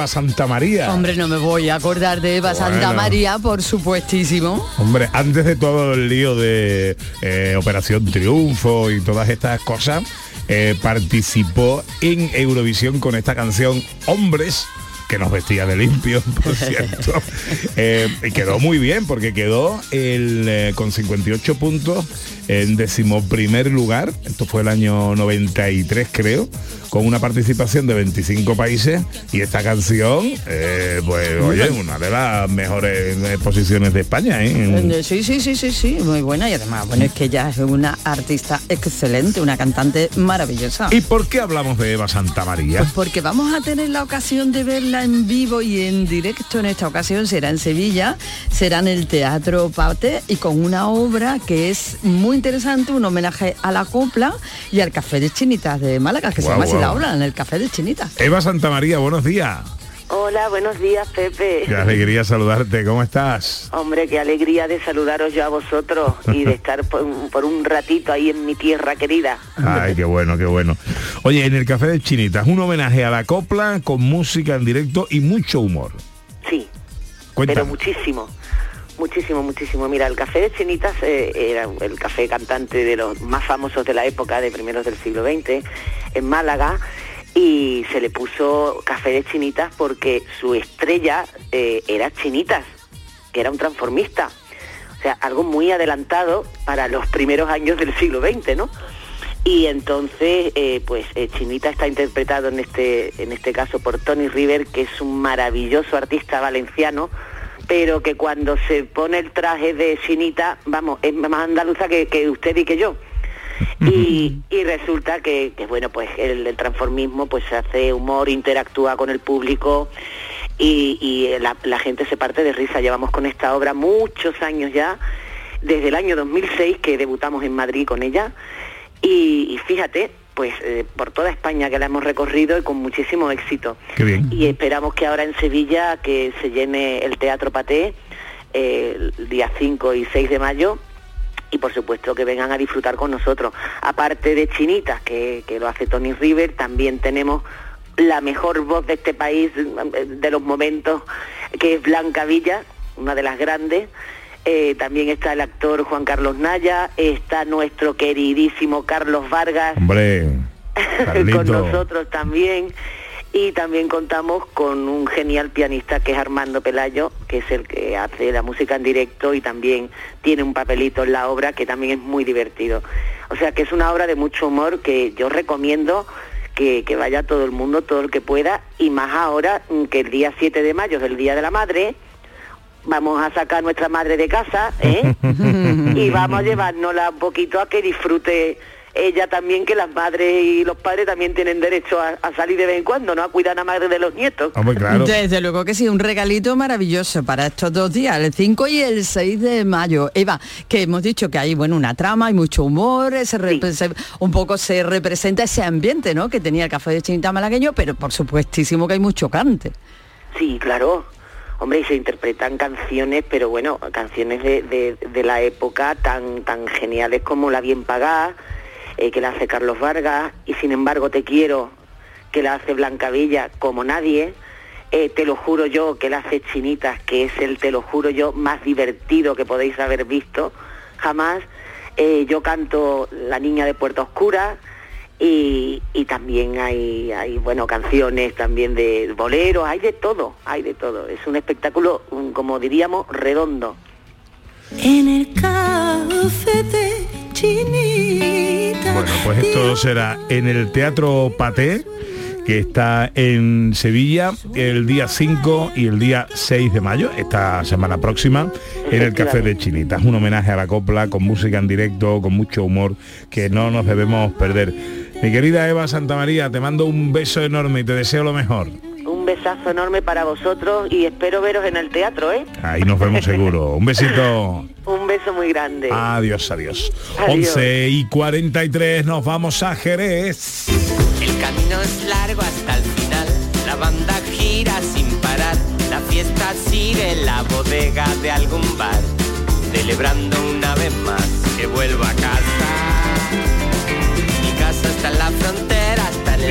Eva Santa María? Hombre, no me voy a acordar de Eva Santa. María, por supuestísimo. Hombre, antes de todo el lío de eh, Operación Triunfo y todas estas cosas, eh, participó en Eurovisión con esta canción Hombres, que nos vestía de limpio, por cierto. Eh, y quedó muy bien porque quedó el, eh, con 58 puntos en decimoprimer lugar. Esto fue el año 93 creo, con una participación de 25 países y esta canción, eh, pues oye, una de las mejores eh, posiciones de España. ¿eh? Eh, Sí, sí, sí, sí, sí, muy buena y además, bueno, es que ella es una artista excelente, una cantante maravillosa. ¿Y por qué hablamos de Eva Santa María? Pues porque vamos a tener la ocasión de verla en vivo y en directo en esta ocasión, será en Sevilla, será en el Teatro Pate y con una obra que es muy interesante, un homenaje a la copla y al Café de Chinitas de Málaga, que se llama así la obra, en el Café de Chinitas. Eva Santa María, buenos días. Hola, buenos días, Pepe. Qué alegría saludarte, ¿cómo estás? Hombre, qué alegría de saludaros yo a vosotros y de estar por, un- por un ratito ahí en mi tierra querida. Ay, qué bueno, qué bueno. Oye, en el Café de Chinitas, un homenaje a la copla con música en directo y mucho humor. Sí, pero muchísimo. Muchísimo, muchísimo. Mira, el café de Chinitas eh, era el café cantante de los más famosos de la época, de primeros del siglo XX, en Málaga, y se le puso café de Chinitas porque su estrella eh, era Chinitas, que era un transformista. O sea, algo muy adelantado para los primeros años del siglo XX, ¿no? Y entonces, eh, pues eh, Chinita está interpretado en este, en este caso por Tony River, que es un maravilloso artista valenciano, pero que cuando se pone el traje de Chinita, vamos, es más andaluza que, que usted y que yo. Y, y resulta que, que, bueno, pues el, el transformismo pues hace humor, interactúa con el público y, y la, la gente se parte de risa. Llevamos con esta obra muchos años ya, desde el año 2006 que debutamos en Madrid con ella y, y fíjate, pues eh, por toda España que la hemos recorrido y con muchísimo éxito. Qué bien. Y esperamos que ahora en Sevilla que se llene el Teatro Paté eh, el día 5 y 6 de mayo y por supuesto que vengan a disfrutar con nosotros. Aparte de Chinitas, que, que lo hace Tony River, también tenemos la mejor voz de este país eh, de los momentos, que es Blanca Villa, una de las grandes. Eh, también está el actor Juan Carlos Naya, está nuestro queridísimo Carlos Vargas Hombre, con nosotros también. Y también contamos con un genial pianista que es Armando Pelayo, que es el que hace la música en directo y también tiene un papelito en la obra que también es muy divertido. O sea que es una obra de mucho humor que yo recomiendo que, que vaya todo el mundo, todo el que pueda, y más ahora mm, que el día 7 de mayo es el Día de la Madre, vamos a sacar a nuestra madre de casa ¿eh? y vamos a llevárnosla un poquito a que disfrute ella también, que las madres y los padres también tienen derecho a, a salir de vez en cuando, ¿no? A cuidar a la madre de los nietos. Desde luego que sí, un regalito maravilloso para estos dos días, el 5 y el 6 de mayo. Eva, que hemos dicho que hay bueno una trama, hay mucho humor, se un poco se representa ese ambiente, ¿no? Que tenía el café de Chinita malagueño, pero por supuestísimo que hay mucho cante. Sí, claro. Hombre, y se interpretan canciones, pero bueno, canciones de, de- de la época tan, tan geniales como La Bien Pagada, eh, que la hace Carlos Vargas, y Sin embargo Te Quiero, que la hace Blanca Villa como nadie, eh, Te lo juro yo, que la hace Chinitas, que es el Te lo juro yo más divertido que podéis haber visto jamás. Eh, yo canto La Niña de Puerta Oscura, y, también hay, hay bueno canciones también de boleros, hay de todo, hay de todo. Es un espectáculo, como diríamos, redondo. En el café de Chinita. Bueno, pues esto será en el Teatro Paté, que está en Sevilla el día 5 y el día 6 de mayo, esta semana próxima, en el Café de Chinitas. Un homenaje a la copla, con música en directo, con mucho humor, que no nos debemos perder. Mi querida Eva Santa María, te mando un beso enorme y te deseo lo mejor. Un besazo enorme para vosotros y espero veros en el teatro, ¿eh? Ahí nos vemos seguro. Un besito. Un beso muy grande. Adiós, adiós. Adiós. 11 y 43 nos vamos a Jerez. El camino es largo hasta el final, la banda gira sin parar, la fiesta sigue en la bodega de algún bar, celebrando una vez más que vuelvo a casa. Mi casa está en la frontera,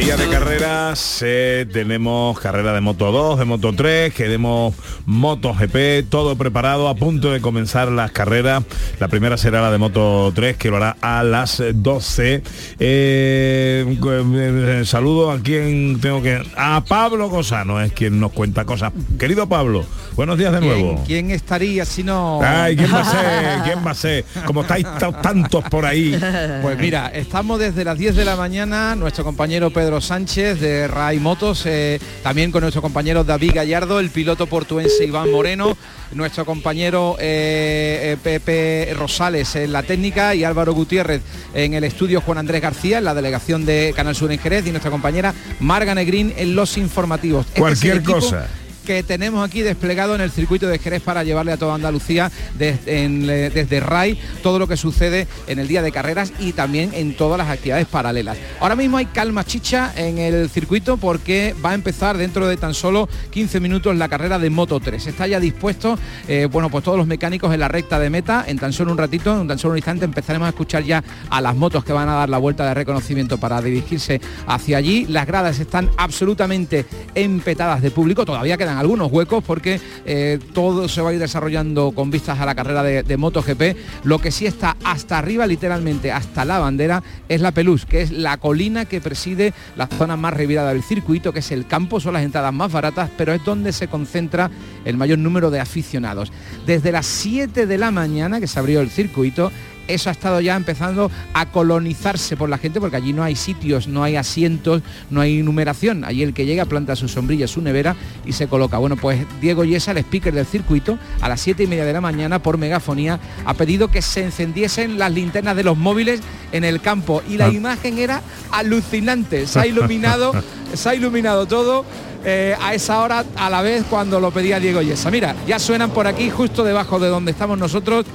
Día de carreras, eh, tenemos carrera de Moto 2, de Moto 3, queremos Moto GP, todo preparado, a punto de comenzar las carreras. La primera será la de Moto 3, que lo hará a las 12. Eh, eh, saludo a quien tengo que... A Pablo Cosano es quien nos cuenta cosas. Querido Pablo, buenos días de nuevo. ¿Quién, quién estaría si no...? Ay, ¿quién va a ser? ¿Quién va a ser? Como estáis ta- tantos por ahí. Pues mira, estamos desde las 10 de la mañana, nuestro compañero Pedro Sánchez de Rai Motos, eh, también con nuestro compañero David Gallardo, el piloto portuense Iván Moreno, nuestro compañero eh, eh, Pepe Rosales en la técnica y Álvaro Gutiérrez en el estudio Juan Andrés García, en la delegación de Canal Sur en Jerez y nuestra compañera Marga Negrín en los informativos. Este es Cualquier equipo cosa. Que tenemos aquí desplegado en el circuito de Jerez para llevarle a toda Andalucía desde, eh, desde RAI todo lo que sucede en el día de carreras y también en todas las actividades paralelas. Ahora mismo hay calma chicha en el circuito porque va a empezar dentro de tan solo 15 minutos la carrera de Moto 3. Está ya dispuesto, eh, bueno, pues todos los mecánicos en la recta de meta. En tan solo un ratito, en tan solo un instante, empezaremos a escuchar ya a las motos que van a dar la vuelta de reconocimiento para dirigirse hacia allí. Las gradas están absolutamente empetadas de público. Todavía algunos huecos porque eh, todo se va a ir desarrollando con vistas a la carrera de, de MotoGP. Lo que sí está hasta arriba, literalmente hasta la bandera, es la Pelús, que es la colina que preside la zona más revirada del circuito, que es el campo, son las entradas más baratas, pero es donde se concentra el mayor número de aficionados. Desde las 7 de la mañana que se abrió el circuito, eso ha estado ya empezando a colonizarse por la gente porque allí no hay sitios, no hay asientos, no hay numeración. Allí el que llega planta su sombrilla, su nevera y se coloca. Bueno, pues Diego Yesa, el speaker del circuito, a las siete y media de la mañana por megafonía ha pedido que se encendiesen las linternas de los móviles en el campo y la Ah. imagen era alucinante. Se ha iluminado, se ha iluminado todo. eh, a esa hora a la vez cuando lo pedía Diego Yesa. Mira, ya suenan por aquí justo debajo de donde estamos nosotros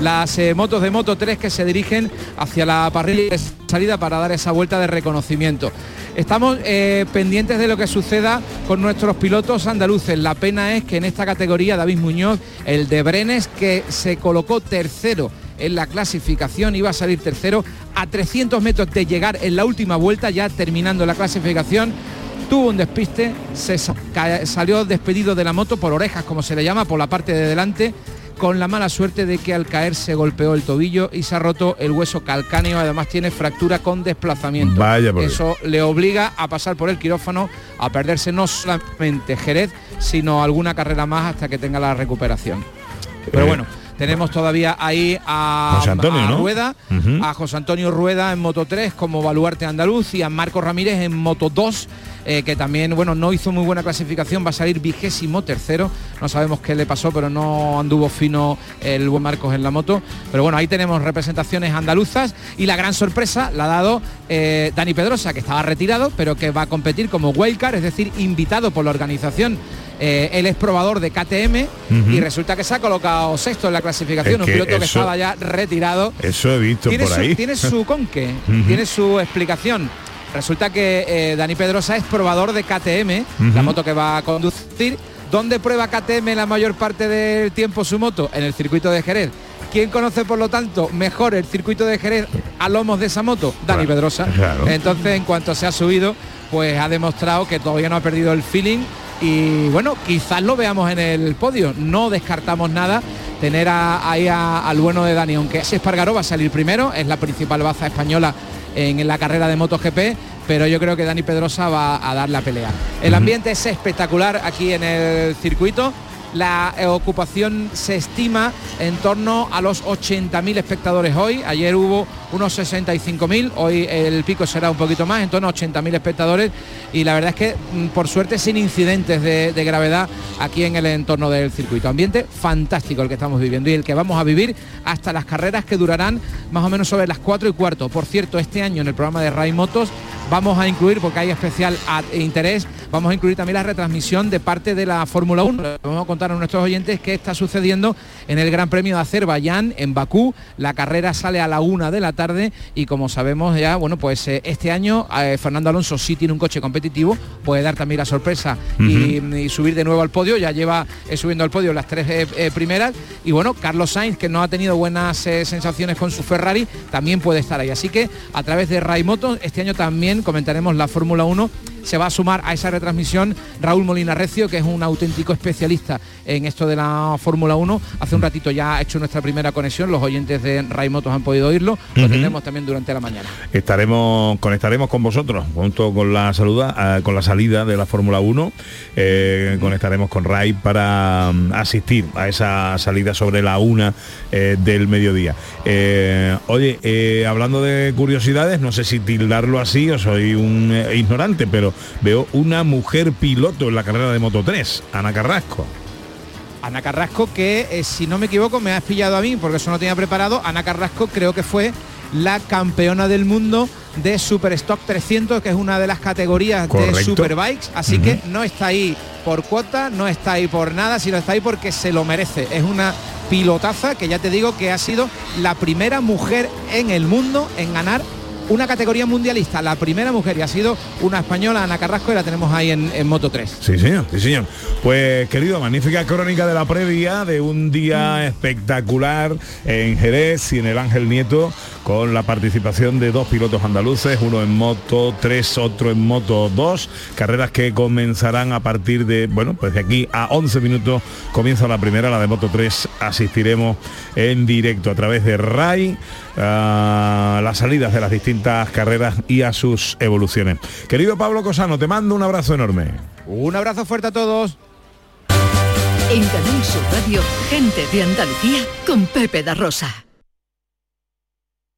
las eh, motos de Moto 3 que se dirigen hacia la parrilla de salida para dar esa vuelta de reconocimiento. Estamos eh, pendientes de lo que suceda con nuestros pilotos andaluces. La pena es que en esta categoría David Muñoz, el de Brenes, que se colocó tercero en la clasificación, iba a salir tercero a 300 metros de llegar en la última vuelta, ya terminando la clasificación, tuvo un despiste, se salió despedido de la moto por orejas, como se le llama, por la parte de delante, con la mala suerte de que al caer se golpeó el tobillo y se ha roto el hueso calcáneo, además tiene fractura con desplazamiento. Vaya por Eso le obliga a pasar por el quirófano, a perderse no solamente Jerez, sino alguna carrera más hasta que tenga la recuperación. Pero Eh, bueno, tenemos todavía ahí a, José Antonio, a ¿no? Rueda, a José Antonio Rueda en Moto 3 como baluarte andaluz y a Marco Ramírez en Moto 2 eh, que también bueno no hizo muy buena clasificación va a salir vigésimo tercero no sabemos qué le pasó pero no anduvo fino el buen Marcos en la moto pero bueno ahí tenemos representaciones andaluzas y la gran sorpresa la ha dado eh, Dani Pedrosa que estaba retirado pero que va a competir como wildcard es decir invitado por la organización eh, él es probador de KTM y resulta que se ha colocado sexto en la clasificación, Es un piloto que estaba ya retirado. Eso he visto Tiene por su, ahí. tiene su conque, tiene su explicación. Resulta que eh, Dani Pedrosa es probador de KTM, la moto que va a conducir. ¿Dónde prueba KTM la mayor parte del tiempo su moto? En el circuito de Jerez. ¿Quién conoce, por lo tanto, mejor el circuito de Jerez a lomos de esa moto? Dani Claro, Pedrosa. claro. Entonces, en cuanto se ha subido, pues ha demostrado que todavía no ha perdido el feeling y bueno, quizás lo veamos en el podio. No descartamos nada tener a- ahí a- al bueno de Dani, aunque ese Espargaró va a salir primero, es la principal baza española en, la carrera de MotoGP, pero yo creo que Dani Pedrosa va a dar la pelea. El ambiente es espectacular aquí en el circuito. La eh, ocupación se estima en torno a los 80.000 espectadores hoy. Ayer hubo unos 65.000, hoy el pico será un poquito más, en torno a 80.000 espectadores. Y la verdad es que, mm, por suerte, sin incidentes de, de gravedad aquí en el entorno del circuito. Ambiente fantástico el que estamos viviendo y el que vamos a vivir hasta las carreras que durarán más o menos sobre las 4 y cuarto. Por cierto, este año en el programa de Ray Motos vamos a incluir, porque hay especial interés, vamos a incluir también la retransmisión de parte de la Fórmula 1. Le Vamos a contar a nuestros oyentes qué está sucediendo en el Gran Premio de Azerbaiyán, en Bakú. La carrera sale a la una de la tarde y como sabemos ya, bueno, pues eh, este año eh, Fernando Alonso sí tiene un coche competitivo, puede dar también la sorpresa y, y subir de nuevo al podio, ya lleva eh, subiendo al podio las tres eh, primeras y bueno, Carlos Sainz, que no ha tenido buenas sensaciones con su Ferrari, también puede estar ahí. Así que a través de Ray Motos, este año también comentaremos la Fórmula 1. Se va a sumar a esa retransmisión Raúl Molina Recio, que es un auténtico especialista en esto de la Fórmula 1. Hace un ratito ya ha hecho nuestra primera conexión, los oyentes de Ray Motos han podido oírlo, lo tendremos también durante la mañana. Estaremos, conectaremos con vosotros junto con la saluda, ah, con la salida de la Fórmula 1. eh, conectaremos con Ray para mm, asistir a esa salida sobre la una eh, del mediodía. Eh, oye, eh, hablando de curiosidades, no sé si tildarlo así o soy un eh, ignorante, pero veo una mujer piloto en la carrera de Moto 3, Ana Carrasco. Ana Carrasco, que eh, si no me equivoco me has pillado a mí porque eso no tenía preparado. Ana Carrasco creo que fue la campeona del mundo de Super Stock 300, que es una de las categorías de Correcto. Superbikes. Así que no está ahí por cuota, no está ahí por nada, sino está ahí porque se lo merece. Es una pilotaza que ya te digo que ha sido la primera mujer en el mundo en ganar una categoría mundialista, la primera mujer y ha sido una española, Ana Carrasco, y la tenemos ahí en, Moto 3. Sí, señor, sí, señor. Pues, querido, magnífica crónica de la previa de un día espectacular en Jerez y en el Ángel Nieto, con la participación de dos pilotos andaluces, uno en Moto 3, otro en Moto 2, carreras que comenzarán a partir de, bueno, pues de aquí a 11 minutos comienza la primera, la de Moto 3, asistiremos en directo a través de RAI a las salidas de las distintas carreras y a sus evoluciones. Querido Pablo Cosano, te mando un abrazo enorme. Un abrazo fuerte a todos. En Canal Sur Radio, gente de Andalucía con Pepe da Rosa.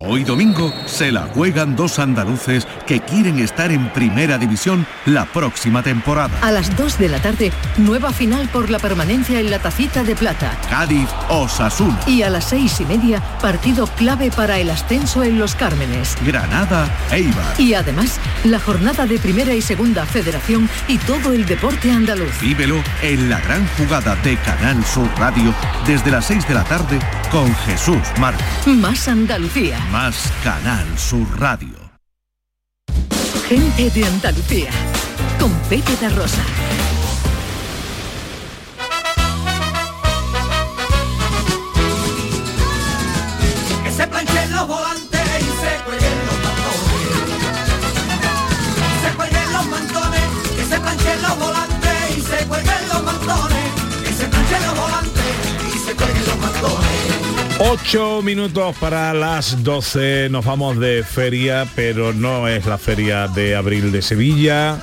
Hoy domingo se la juegan dos andaluces que quieren estar en primera división la próxima temporada. A las 2 de la tarde, nueva final por la permanencia en la tacita de plata. Cádiz Osasuna. Y a las seis y media, partido clave para el ascenso en Los Cármenes. Granada Eibar. Y además, la jornada de Primera y Segunda Federación y todo el deporte andaluz. Vívelo en la gran jugada de Canal Sur Radio desde las 6 de la tarde con Jesús Márquez. Más Andalucía. Más Canal Sur Radio. Gente de Andalucía. Con Pepe Rosa. 8 minutos para las 12, nos vamos de feria, pero no es la feria de abril de Sevilla,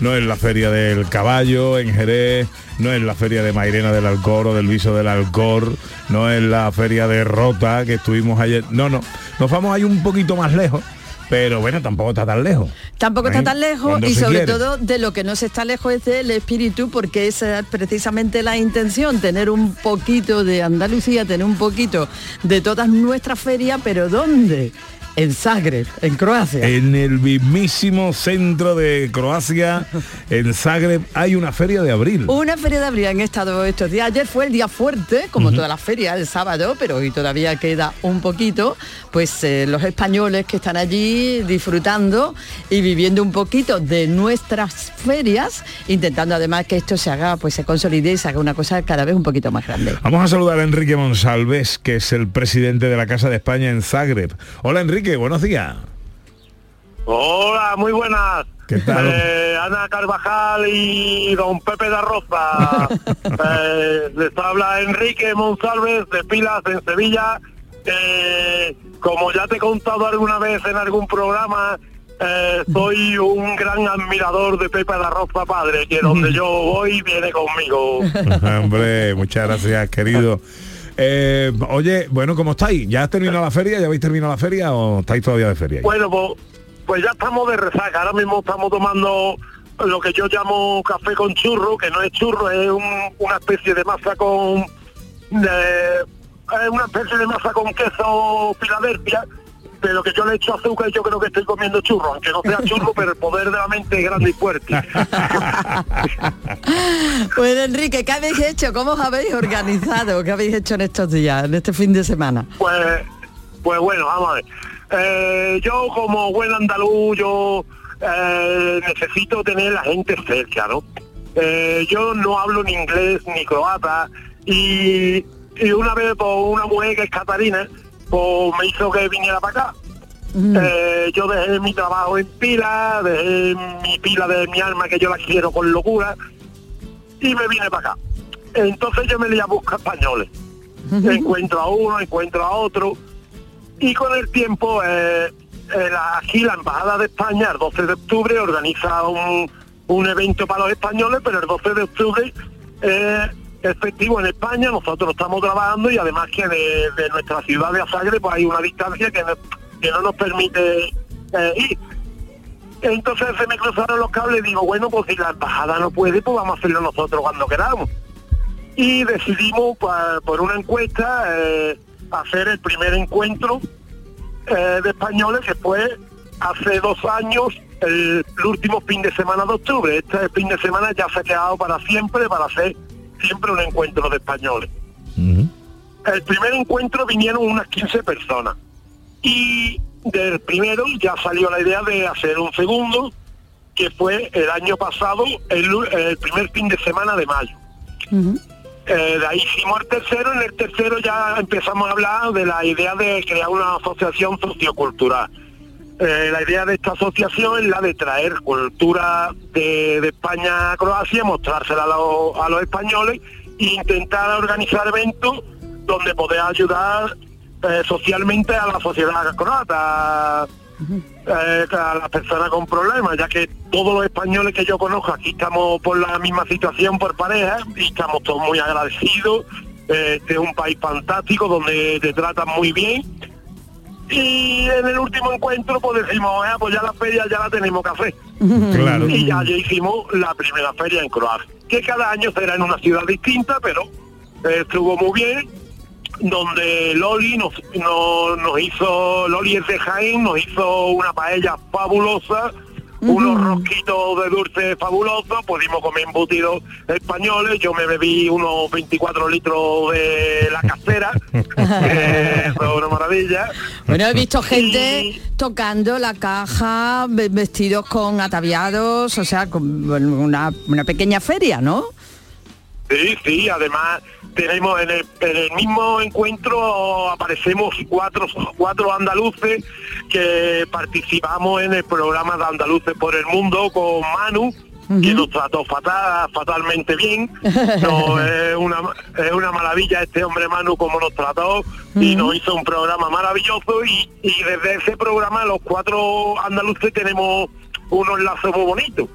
no es la feria del caballo en Jerez, no es la feria de Mairena del Alcor o del Viso del Alcor, no es la feria de Rota que estuvimos ayer, no, no, nos vamos ahí un poquito más lejos pero bueno, tampoco está tan lejos. Tampoco está ¿Eh? tan lejos Cuando y sobre quiere. todo de lo que no se está lejos es del espíritu porque esa es precisamente la intención, tener un poquito de Andalucía, tener un poquito de todas nuestras ferias, pero ¿dónde? En Zagreb, en Croacia. En el mismísimo centro de Croacia, en Zagreb, hay una feria de abril. Una feria de abril han estado estos días. Ayer fue el día fuerte, como Ujú. todas las ferias, el sábado, pero hoy todavía queda un poquito. Pues eh, los españoles que están allí disfrutando y viviendo un poquito de nuestras ferias, intentando además que esto se haga, pues se consolide y se haga una cosa cada vez un poquito más grande. Vamos a saludar a Enrique Monsalves, que es el presidente de la Casa de España en Zagreb. Hola Enrique, buenos días. Hola, muy buenas. ¿Qué tal? Eh, Ana Carvajal y don Pepe da Rosa. Eh, les habla Enrique Monsalves de Pilas en Sevilla. Eh, como ya te he contado alguna vez en algún programa, soy un gran admirador de Pepe da Rosa padre, que donde yo voy viene conmigo. Hombre, muchas gracias, querido. Eh, oye, bueno, ¿cómo estáis? ¿Ya has terminado la feria? ¿Ya habéis terminado la feria o estáis todavía de feria? Bueno, pues, pues ya estamos de resaca. Ahora mismo estamos tomando lo que yo llamo café con churro, que no es churro, es un- una especie de masa con... una especie de masa con queso Filadelfia, pero que yo le echo azúcar y yo creo que estoy comiendo churro, aunque no sea churro, pero el poder de la mente es grande y fuerte. Pues Enrique, ¿qué habéis hecho? ¿Cómo os habéis organizado? ¿Qué habéis hecho en estos días, en este fin de semana? Pues, pues bueno, vamos a ver. Eh, yo como buen andaluz, yo eh, necesito tener la gente cerca, ¿no? Eh, yo no hablo ni inglés ni croata y, y una vez por una mujer que es Catarina, pues me hizo que viniera para acá. Eh, yo dejé mi trabajo en pila, dejé mi pila de mi alma que yo la quiero con locura y me vine para acá. Entonces yo me lié a buscar españoles. encuentro a uno, encuentro a otro. Y con el tiempo, eh, eh, la- aquí la Embajada de España, el 12 de octubre, organiza un, un evento para los españoles, pero el 12 de octubre eh, es festivo en España, nosotros estamos trabajando y además que de, nuestra ciudad de Asagre pues hay una distancia que no, nos permite eh, ir. Entonces se me cruzaron los cables y digo, bueno, pues si la embajada no puede, pues vamos a hacerlo nosotros cuando queramos. Y decidimos pa- por una encuesta eh, hacer el primer encuentro eh, de españoles que fue hace dos años, el, el último fin de semana de octubre. Este fin de semana ya se ha quedado para siempre, para hacer siempre un encuentro de españoles. El primer encuentro vinieron unas 15 personas y del primero ya salió la idea de hacer un segundo, que fue el año pasado, el, el primer fin de semana de mayo. Eh, de ahí hicimos el tercero, en el tercero ya empezamos a hablar de la idea de crear una asociación sociocultural. Eh, la idea de esta asociación es la de traer cultura de, de España a Croacia, mostrársela a, los- a los españoles e intentar organizar eventos donde poder ayudar eh, socialmente a la sociedad croata, eh, a las personas con problemas, ya que todos los españoles que yo conozco aquí estamos por la misma situación por pareja y estamos todos muy agradecidos. Este es un país fantástico donde te tratan muy bien. Y en el último encuentro pues decimos, "Ah, pues ya la feria ya la tenemos que hacer. Claro. Y ya, ya hicimos la primera feria en Croacia, que cada año será en una ciudad distinta, pero eh, estuvo muy bien, donde Loli nos, nos, nos hizo, Loli es de Jaén, nos hizo una paella fabulosa, unos rosquitos de dulce fabulosos, pudimos comer embutidos españoles, yo me bebí unos 24 litros de la casera, eso es una maravilla. Bueno, he visto gente tocando la caja, ve- vestidos con ataviados, o sea, con una, una pequeña feria, ¿no? Sí, sí, además tenemos en el, en el mismo encuentro aparecemos cuatro, cuatro andaluces que participamos en el programa de Andaluces por el Mundo con Manu, que nos trató fatal, fatalmente bien. No, es, una, es una maravilla este hombre Manu como nos trató y nos hizo un programa maravilloso y, y desde ese programa los cuatro andaluces tenemos unos lazos muy bonitos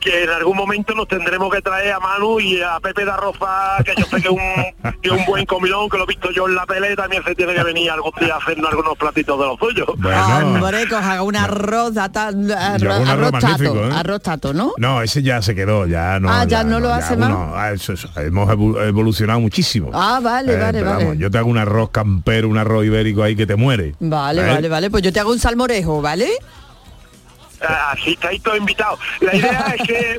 que en algún momento nos tendremos que traer a Manu y a Pepe da Rosa, que yo sé que es un, que un buen comilón, que lo he visto yo en la tele, también se tiene que venir algún día a hacernos algunos platitos de los suyos. Hombre, que os haga un arroz, data- arro- Yo hago un arroz arroz tato, magnífico, ¿eh? arroz tato, ¿no? No, ese ya se quedó, ya no. Ah, ya no lo ya hace más. ah, eso- eso, hemos evolucionado muchísimo. Ah, vale, Eh, vale, vale. vamos, yo te hago un arroz campero, un arroz ibérico ahí que te muere. Vale, ¿Eh? vale, vale. Pues yo te hago un salmorejo, ¿vale? Ah, Así estáis todos invitados. La idea es que,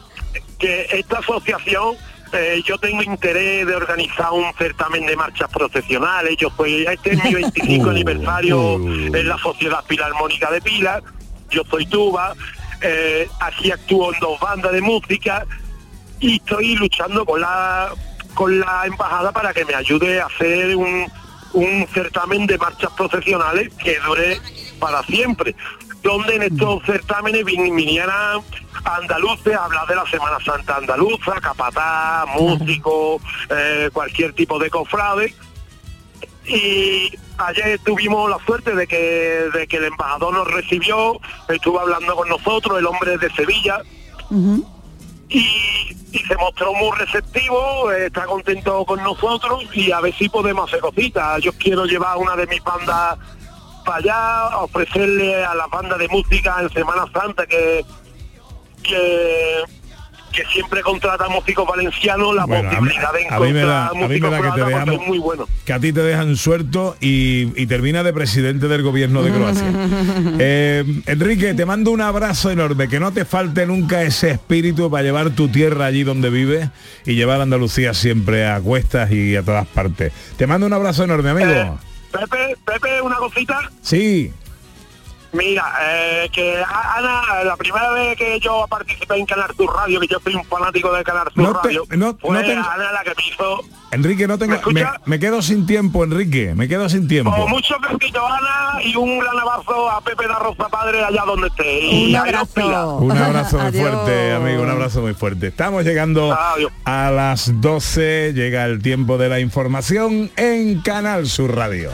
que esta asociación, eh, yo tengo interés de organizar un certamen de marchas profesionales. Yo soy, este es mi 25 Uh, aniversario en la Sociedad Filarmónica de Pilas. Yo soy tuba. eh, aquí actúo en dos bandas de música y estoy luchando con la con la embajada para que me ayude a hacer un, un certamen de marchas profesionales que dure para siempre. Donde en estos certámenes vin- vinieran andaluces a hablar de la Semana Santa andaluza, capataz, músicos, eh, cualquier tipo de cofrade. Y ayer tuvimos la suerte de que, de que el embajador nos recibió, estuvo hablando con nosotros, el hombre de Sevilla, y, y se mostró muy receptivo, eh, está contento con nosotros y a ver si podemos hacer cositas. Yo quiero llevar una de mis bandas para allá, ofrecerle a la banda de música en Semana Santa que, que, que siempre contrata músicos valencianos la Bueno, a posibilidad de a mí me da- encontrar a mí me músicos da que te dejamos- muy bueno. que a ti te dejan suelto y, y termina de presidente del gobierno de Croacia. Eh, Enrique, te mando un abrazo enorme, que no te falte nunca ese espíritu para llevar tu tierra allí donde vives y llevar a Andalucía siempre a cuestas y a todas partes. Te mando un abrazo enorme, amigo. Pepe, Pepe, una cosita. Sí, Mira, eh, que Ana, la primera vez que yo participé en Canal Sur Radio, que yo soy un fanático de Canal Sur No te- Radio, no- fue no te- Ana la que me hizo Enrique, no tengo... ¿Me? Me, me quedo sin tiempo, Enrique, me quedo sin tiempo. con mucho besito Ana y un gran abrazo a Pepe da Rosa Padre allá donde esté. Y nos pila. Un abrazo muy fuerte, amigo, un abrazo muy fuerte. Estamos llegando a las 12, llega el tiempo de la información en Canal Sur Radio.